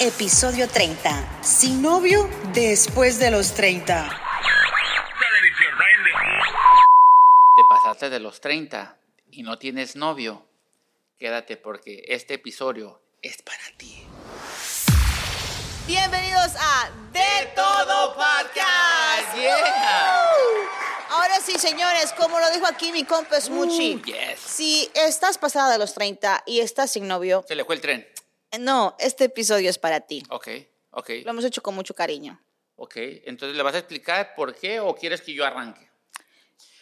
episodio 30. Sin novio después de los 30. Te pasaste de los 30 y no tienes novio. Quédate porque este episodio es para ti. Bienvenidos a De Todo Podcast. Yeah. Ahora sí, señores, como lo dijo aquí mi compa Smoochie, Uh, yes. si estás pasada de los 30 y estás sin novio, Se le fue el tren. No, este episodio es para ti. Ok, ok, Lo hemos hecho con mucho cariño. ok. Entonces, ¿le vas a explicar por qué o quieres que yo arranque?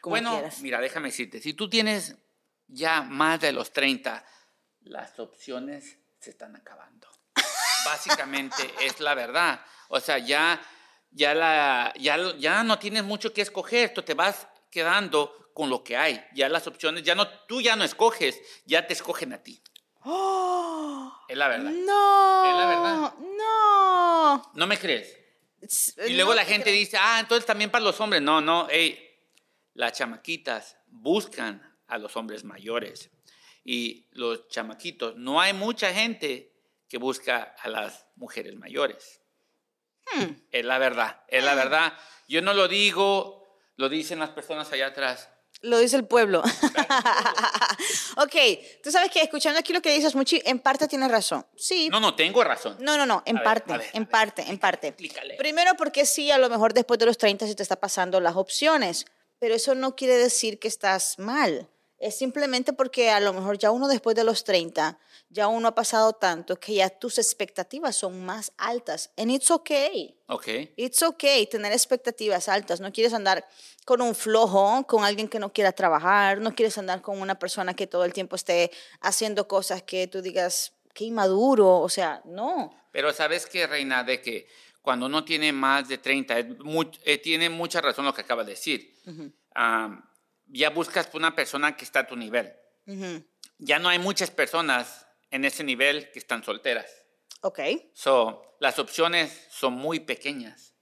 Como bueno, quieras. mira, déjame decirte, si tú tienes ya más de los 30, las opciones se están acabando. Básicamente es la verdad. O sea, ya, ya, la, ya, ya no tienes mucho que escoger, tú te vas quedando con lo que hay. Ya las opciones, ya no, tú ya no escoges, ya te escogen a ti. ¡Oh! Es la verdad. No. Es la verdad. No. ¿No me crees? Y luego no la te gente creo. dice, ah, entonces también para los hombres. No, no, ey, las chamaquitas buscan a los hombres mayores. Y los chamaquitos, no hay mucha gente que busca a las mujeres mayores. Hmm. Es la verdad, es la verdad. Yo no lo digo, lo dicen las personas allá atrás. Lo dice el pueblo. ok, tú sabes que escuchando aquí lo que dices, Muchi, en parte tienes razón. Sí. No, no, tengo razón. No, no, no, en A parte, ver, en parte, en parte. Explícale. Primero porque sí, a lo mejor después de los 30 se te está pasando las opciones, pero eso no quiere decir que estás mal. Es simplemente porque a lo mejor ya uno después de los 30, ya uno ha pasado tanto que ya tus expectativas son más altas. And it's okay. Ok, It's okay tener expectativas altas. No quieres andar con un flojo, con alguien que no quiera trabajar, no quieres andar con una persona que todo el tiempo esté haciendo cosas que tú digas, qué inmaduro, o sea, no. pero sabes que, Reina, de que cuando uno tiene más de 30, es mu- eh, tiene mucha razón lo que acaba de decir. Ah, ya buscas una persona que está a tu nivel. Ya no hay muchas personas en ese nivel que están solteras. Ok. So, las opciones son muy pequeñas,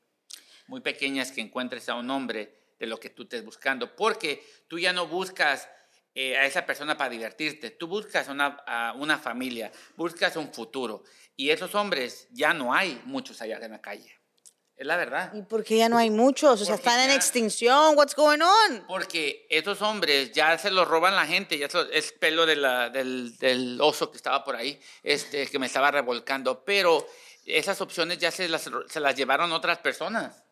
muy pequeñas que encuentres a un hombre de lo que tú estés buscando, porque tú ya no buscas eh, a esa persona para divertirte, tú buscas una, a una familia, buscas un futuro, y esos hombres ya no hay muchos allá en la calle. Es la verdad. ¿Y por qué ya no hay muchos? O sea, están en extinción. What's going on? Porque esos hombres ya se los roban la gente, ya se- es pelo de la- del, del oso que estaba por ahí, este, que me estaba revolcando, pero esas opciones ya se las, se las llevaron otras personas.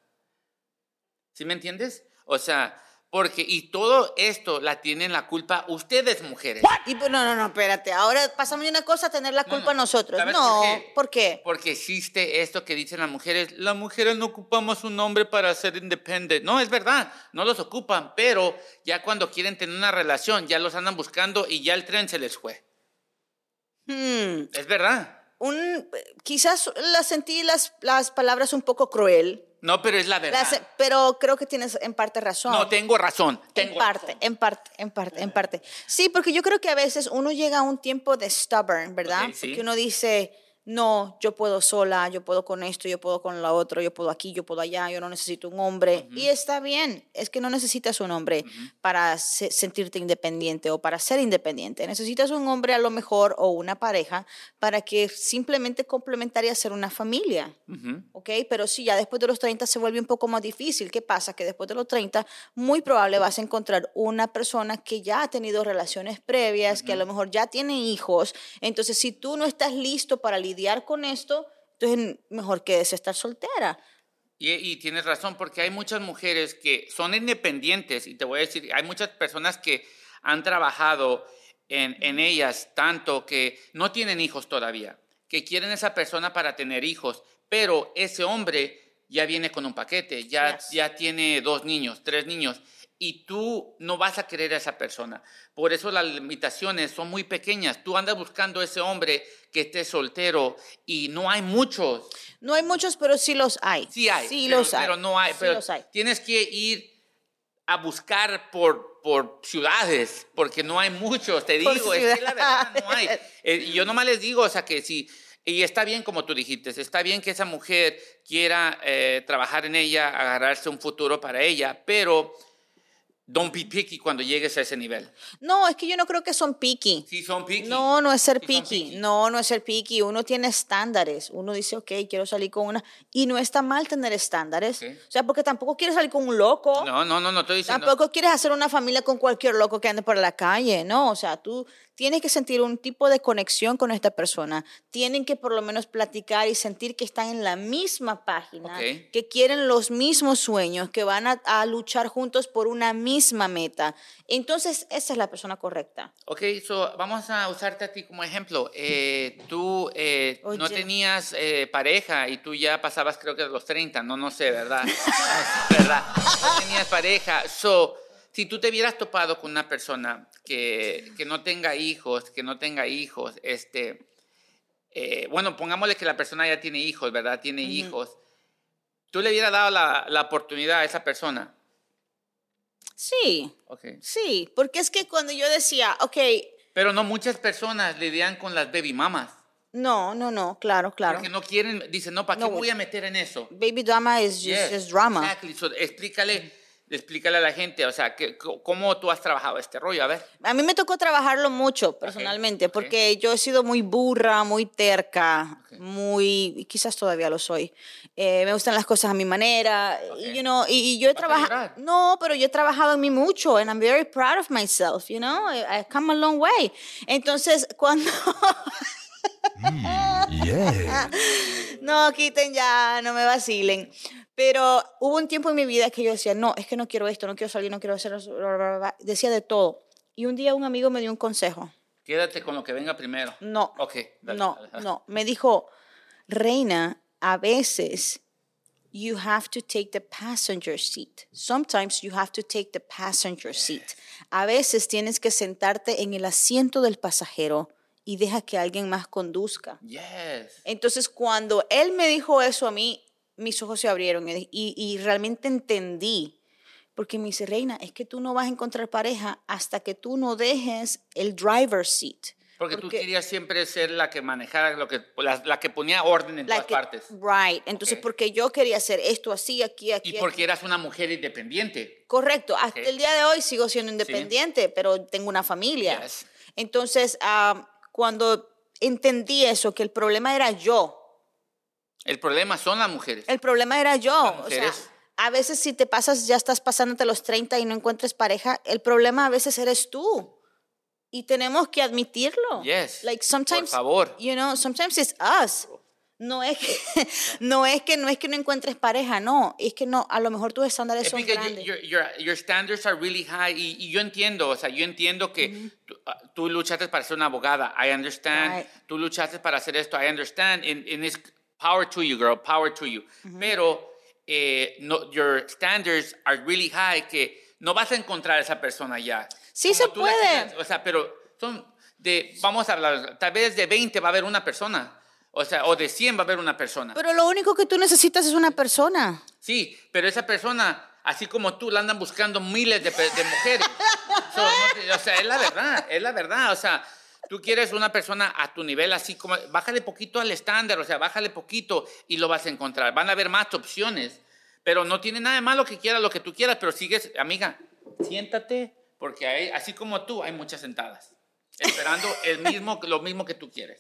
¿Sí me entiendes? O sea, porque, y todo esto la tienen la culpa ustedes, mujeres. Y, no, no, no, espérate. Ahora pasamos de una cosa a tener la culpa no. nosotros. ¿Sabes No, por qué? ¿por qué? Porque existe esto que dicen las mujeres, las mujeres no ocupamos un hombre para ser independiente. No, es verdad, no los ocupan, pero ya cuando quieren tener una relación, ya los andan buscando y ya el tren se les fue. Hmm. Es verdad. Un, quizás la sentí las, las palabras un poco cruel, No, pero es la verdad. pero creo que tienes en parte razón. No, tengo razón. en parte, razón. en parte, en parte, en parte. Sí, porque yo creo que a veces uno llega a un tiempo de stubborn, ¿verdad? Ok, sí. Porque uno dice, no, yo puedo sola, yo puedo con esto, yo puedo con lo otro, yo puedo aquí, yo puedo allá, yo no necesito un hombre. Y está bien, es que no necesitas un hombre para se- sentirte independiente o para ser independiente. Necesitas un hombre a lo mejor o una pareja para que simplemente complementaría ser una familia. Ujú. ¿ok? Pero sí, ya después de los 30 se vuelve un poco más difícil. ¿Qué pasa? Que después de los 30, muy probable vas a encontrar una persona que ya ha tenido relaciones previas, que a lo mejor ya tiene hijos. Entonces, si tú no estás listo para lidiar con esto, entonces mejor que es estar soltera. Y, y tienes razón, porque hay muchas mujeres que son independientes, y te voy a decir, hay muchas personas que han trabajado en, en ellas tanto que no tienen hijos todavía, que quieren esa persona para tener hijos, pero ese hombre ya viene con un paquete, ya, Yes. ya tiene dos niños, tres niños, y tú no vas a querer a esa persona. Por eso las limitaciones son muy pequeñas. Tú andas buscando ese hombre que esté soltero y no hay muchos. No hay muchos, pero sí los hay. Sí hay, Sí pero, los hay. pero no hay. Sí pero los hay. Tienes que ir a buscar por, por ciudades, porque no hay muchos, te Por digo, es que la verdad no hay. Eh, y yo nomás les digo, o sea, que si, y está bien como tú dijiste, está bien que esa mujer quiera eh, trabajar en ella, agarrarse un futuro para ella, pero don't be picky cuando llegues a ese nivel. No, es que yo no creo que son picky. Sí, son picky. No, no es ser Sí picky. picky. No, no es ser picky. Uno tiene estándares. Uno dice, ok, quiero salir con una. Y no está mal tener estándares. O sea, porque tampoco quieres salir con un loco. No, no, no, no estoy diciendo. Tampoco quieres hacer una familia con cualquier loco que ande por la calle, ¿no? O sea, tú tienes que sentir un tipo de conexión con esta persona. Tienen que por lo menos platicar y sentir que están en la misma página, Ok. que quieren los mismos sueños, que van a, a luchar juntos por una misma meta. Entonces, esa es la persona correcta. Ok, so vamos a usarte a ti como ejemplo. Eh, tú eh, no tenías eh, pareja y tú ya pasabas creo que de los 30, no, no sé, ¿verdad? ¿Verdad? No tenías pareja. So, si tú te hubieras topado con una persona que, que no tenga hijos, que no tenga hijos, este, eh, bueno, pongámosle que la persona ya tiene hijos, ¿verdad? Tiene hijos. ¿Tú le hubieras dado la, la oportunidad a esa persona? Sí, sí, porque es que cuando yo decía, ok, Pero no muchas personas lidian con las baby mamas. no, no, no, claro, claro. Porque no quieren, dicen, no, ¿para qué No, voy a meter en eso? Baby drama is just, Yes, just drama. Exactly. So, explícale, explícale a la gente, o sea, que, ¿cómo tú has trabajado este rollo? A ver. A mí me tocó trabajarlo mucho personalmente, ok. porque yo he sido muy burra, muy terca, Ok. muy, y quizás todavía lo soy. Eh, me gustan las cosas a mi manera, y, you know, y, y yo he ¿Vas a trabajado, no, pero yo he trabajado en mí mucho, and I'm very proud of myself, you know, I've come a long way. Entonces, cuando, Yeah. no, quiten ya, no me vacilen. Pero hubo un tiempo en mi vida que yo decía, no, es que no quiero esto, no quiero salir, no quiero hacer eso, bla, bla, bla, bla". decía de todo. Y un día un amigo me dio un consejo. Quédate con lo que venga primero. No. Ok. dale, no, dale, dale. no. Me dijo, Reina, a veces you have to take the passenger seat. Sometimes you have to take the passenger seat. A veces tienes que sentarte en el asiento del pasajero y deja que alguien más conduzca. Yes. Entonces, cuando él me dijo eso a mí, mis ojos se abrieron y, y- realmente entendí. Porque me dice, Reina, es que tú no vas a encontrar pareja hasta que tú no dejes el driver's seat. Porque, tú querías siempre ser la que manejara, lo que, la, la que ponía orden en todas que- partes. Right. Entonces, porque yo quería hacer esto así, aquí, aquí. Y aquí. porque eras una mujer independiente. Correcto. Hasta el día de hoy sigo siendo independiente, pero tengo una familia. Yes. Entonces, ah, cuando entendí eso, que el problema era yo, El problema son las mujeres. El problema era yo. O sea, a veces si te pasas, ya estás pasándote los 30 y no encuentres pareja, el problema a veces eres tú. Y tenemos que admitirlo. Yes. Like sometimes, Por favor. you know, sometimes it's us. No es que no es que no es que no encuentres pareja, no, es que no, a lo mejor tus estándares Es son grandes. your, your, your standards are really high y, y yo entiendo, o sea, yo entiendo que tú, ah, tú luchaste para ser una abogada, I understand. Right. Tú luchaste para hacer esto, I understand. And, and it's power to you, girl, power to you. Pero eh, no, your standards are really high que no vas a encontrar a esa persona ya. Sí se tú la puede. o sea, pero son de, vamos a hablar, tal vez de 20 va a haber una persona. O sea, o de 100 va a haber una persona. Pero lo único que tú necesitas es una persona. Sí, pero esa persona, así como tú, la andan buscando miles de, de mujeres. So, no o sea, es la verdad, es la verdad. O sea, tú quieres una persona a tu nivel, así como, bájale poquito al estándar, o sea, bájale poquito y lo vas a encontrar. Van a haber más opciones, pero no tiene nada de malo que quieras lo que tú quieras, pero sigues, amiga, siéntate, porque hay, así como tú, hay muchas sentadas, esperando el mismo, lo mismo que tú quieres.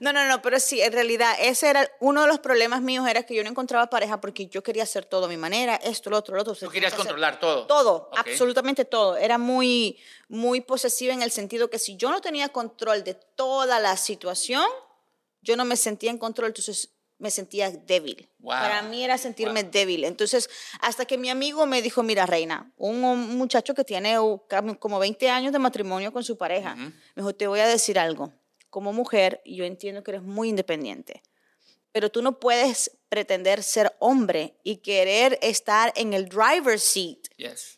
No, no, no, pero sí, en realidad ese era uno de los problemas míos, era que yo no encontraba pareja porque yo quería hacer todo a mi manera, esto, lo otro, lo otro. Tú querías controlar todo. Todo, Ok. absolutamente todo. Era muy, muy posesiva en el sentido que si yo no tenía control de toda la situación, yo no me sentía en control, entonces me sentía débil. Wow. Para mí era sentirme Wow. débil. Entonces, hasta que mi amigo me dijo, mira, Reina, un, un muchacho que tiene como 20 años de matrimonio con su pareja, me dijo, te voy a decir algo. Como mujer, yo entiendo que eres muy independiente, pero tú no puedes pretender ser hombre y querer estar en el driver's seat Yes,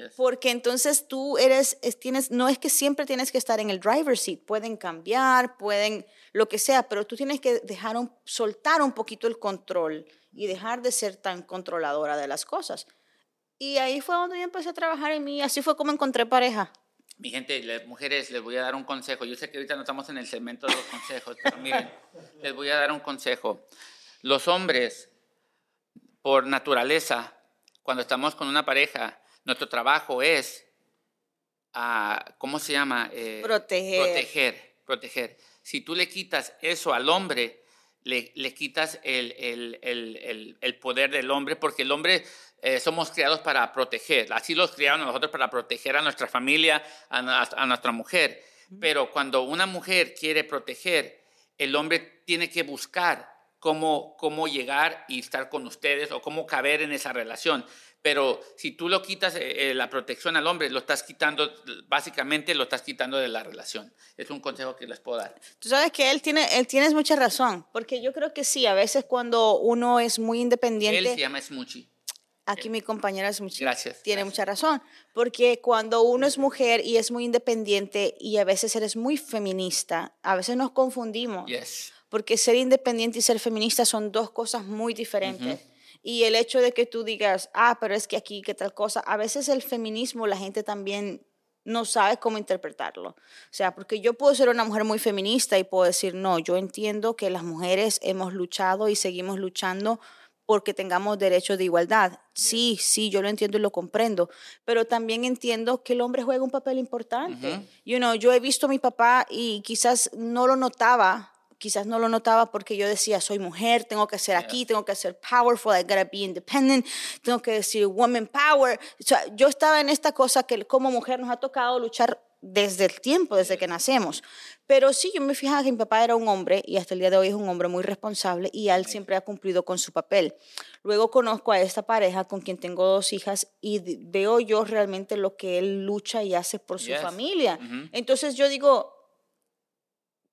yes. porque entonces tú eres, es- tienes, no es que siempre tienes que estar en el driver's seat, pueden cambiar, pueden lo que sea, pero tú tienes que dejar un, soltar un poquito el control y dejar de ser tan controladora de las cosas. Y ahí fue donde yo empecé a trabajar en mí, así fue como encontré pareja. Mi gente, las mujeres, les voy a dar un consejo. Yo sé que ahorita no estamos en el segmento de los consejos, pero miren, les voy a dar un consejo. Los hombres, por naturaleza, cuando estamos con una pareja, Nuestro trabajo es, ah, ¿cómo se llama? Eh, Proteger. Proteger, proteger. Si tú le quitas eso al hombre, le, le quitas el, el, el, el, poder del hombre, porque el hombre eh, somos criados para proteger. Así los criaron nosotros para proteger a nuestra familia, a, a nuestra mujer. Pero cuando una mujer quiere proteger, el hombre tiene que buscar cómo, cómo llegar y estar con ustedes o cómo caber en esa relación. Pero si tú lo quitas eh, eh, la protección al hombre, lo estás quitando, básicamente lo estás quitando de la relación. Es un consejo que les puedo dar. Tú sabes que él tiene, él tienes mucha razón, porque yo creo que sí, a veces cuando uno es muy Él independiente, se llama Smoochie. aquí mi compañera es muy Gracias, tiene gracias. mucha razón, porque cuando uno es mujer y es muy independiente y a veces eres muy feminista, a veces nos confundimos, Yes. Porque ser independiente y ser feminista son dos cosas muy diferentes. Y el hecho de que tú digas, ah, pero es que aquí, que tal cosa, a veces el feminismo la gente también no sabe cómo interpretarlo. O sea, porque yo puedo ser una mujer muy feminista y puedo decir, no, yo entiendo que las mujeres hemos luchado y seguimos luchando porque tengamos derecho de igualdad. Sí, sí, yo lo entiendo y lo comprendo, pero también entiendo que el hombre juega un papel importante. You know, yo he visto a mi papá y quizás no lo notaba, quizás no lo notaba porque yo decía, soy mujer, tengo que ser aquí, tengo que ser powerful, I gotta be independent, tengo que decir woman power. O sea, yo estaba en esta cosa que como mujer nos ha tocado luchar desde el tiempo, desde que nacemos. Pero sí, yo me fijaba que mi papá era un hombre y hasta el día de hoy es un hombre muy responsable y él siempre ha cumplido con su papel. Luego conozco a esta pareja con quien tengo dos hijas y veo yo realmente lo que él lucha y hace por su Yes. familia. Ujú. Entonces yo digo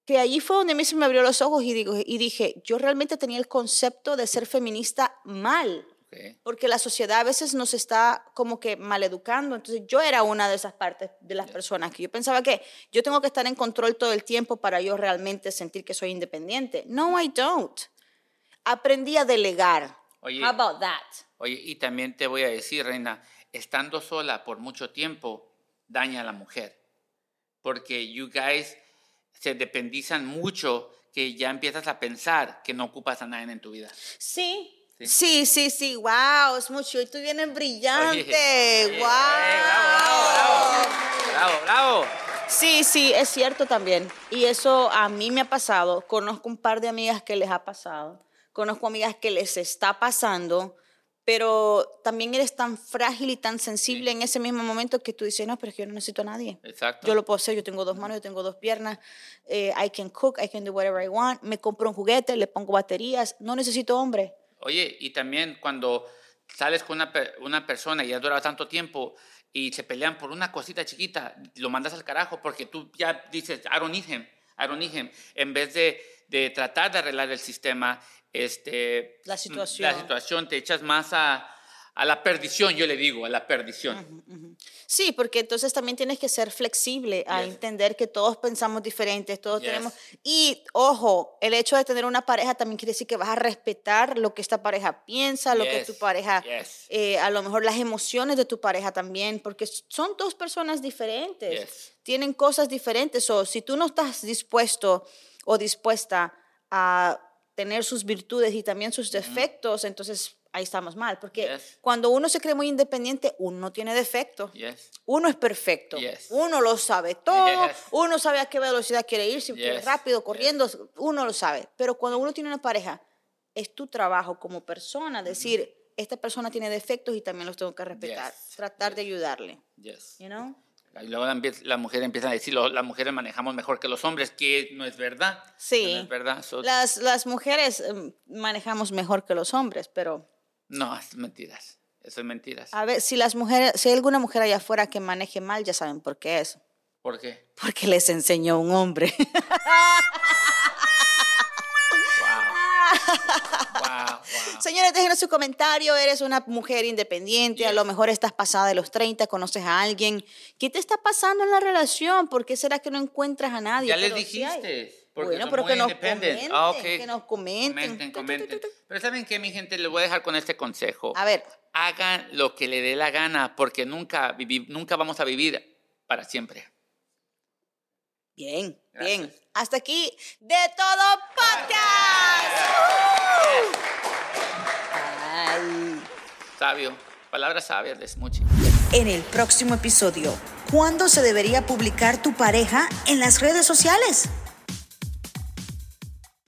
que allí fue donde a mí se me abrió los ojos y, digo, y dije, yo realmente tenía el concepto de ser feminista mal Okay. porque la sociedad a veces nos está como que maleducando. Entonces yo era una de esas partes de las personas que yo pensaba que yo tengo que estar en control todo el tiempo para yo realmente sentir que soy independiente. No, I don't. Aprendí a delegar. Oye. How about that? Oye, y también te voy a decir, Reina, estando sola por mucho tiempo daña a la mujer. Porque you guys se dependizan mucho que ya empiezas a pensar que no ocupas a nadie en tu vida. Sí. Sí. Sí, sí, sí, wow, es mucho. Y tú vienes brillante, Oye, wow. bravo, bravo, bravo, bravo, bravo. Sí, sí, es cierto también. Y eso a mí me ha pasado. Conozco un par de amigas que les ha pasado. Conozco amigas que les está pasando. Pero también eres tan frágil y tan sensible en ese mismo momento que tú dices, no, pero es que yo no necesito a nadie. Exacto. Yo lo puedo hacer, yo tengo dos manos, yo tengo dos piernas, eh, I can cook, I can do whatever I want, me compro un juguete, le pongo baterías, no necesito hombre. Oye, y también cuando sales con una, una persona y ya dura tanto tiempo y se pelean por una cosita chiquita, lo mandas al carajo porque tú ya dices, I don't need him, Him, en vez de, de tratar de arreglar el sistema, este, La situación. la situación, te echas más a, a la perdición, yo le digo, a la perdición. Sí, porque entonces también tienes que ser flexible a Yes. entender que todos pensamos diferentes, todos Yes. tenemos... Y ojo, el hecho de tener una pareja también quiere decir que vas a respetar lo que esta pareja piensa, lo que Yes, tu pareja... yes. eh, a lo mejor las emociones de tu pareja también, porque son dos personas diferentes, Yes. tienen cosas diferentes, o si tú no estás dispuesto o dispuesta a tener sus virtudes y también sus defectos, entonces ahí estamos mal, porque Yes. cuando uno se cree muy independiente, uno no tiene defectos. Yes. Uno es perfecto. Yes. Uno lo sabe todo. Uno sabe a qué velocidad quiere ir, si quiere rápido, corriendo. Uno lo sabe. Pero cuando uno tiene una pareja, es tu trabajo como persona decir, esta persona tiene defectos y también los tengo que respetar. Yes. Tratar de ayudarle. You know? Y luego la, la mujer empieza a decir, "Lo- las mujeres manejamos mejor que los hombres, que no es verdad. Sí. No es verdad. So- Las, las mujeres em, manejamos mejor que los hombres, pero No, es mentiras. Eso es mentiras. a ver, si las mujeres, si hay alguna mujer allá afuera que maneje mal, ya saben por qué es. ¿Por qué? Porque les enseñó un hombre. Wow. wow, wow. Señores, déjenos su comentario. Eres una mujer independiente, a lo mejor estás pasada de los 30, conoces a alguien. ¿Qué te está pasando en la relación? ¿Por qué será que no encuentras a nadie? Ya hay. dijiste. Porque Bueno, pero que nos comenten, Ah, que nos comenten. Comenten, comenten. Pero ¿saben qué, mi gente? Les voy a dejar con este consejo. A ver, Hagan lo que le dé la gana, porque nunca, vivi- nunca vamos a vivir para siempre. bien, Gracias. bien. Hasta aquí, de todo podcast. Ay. Sabio. Palabras sabias de Smoochie. En el próximo episodio, ¿cuándo se debería publicar tu pareja en las redes sociales?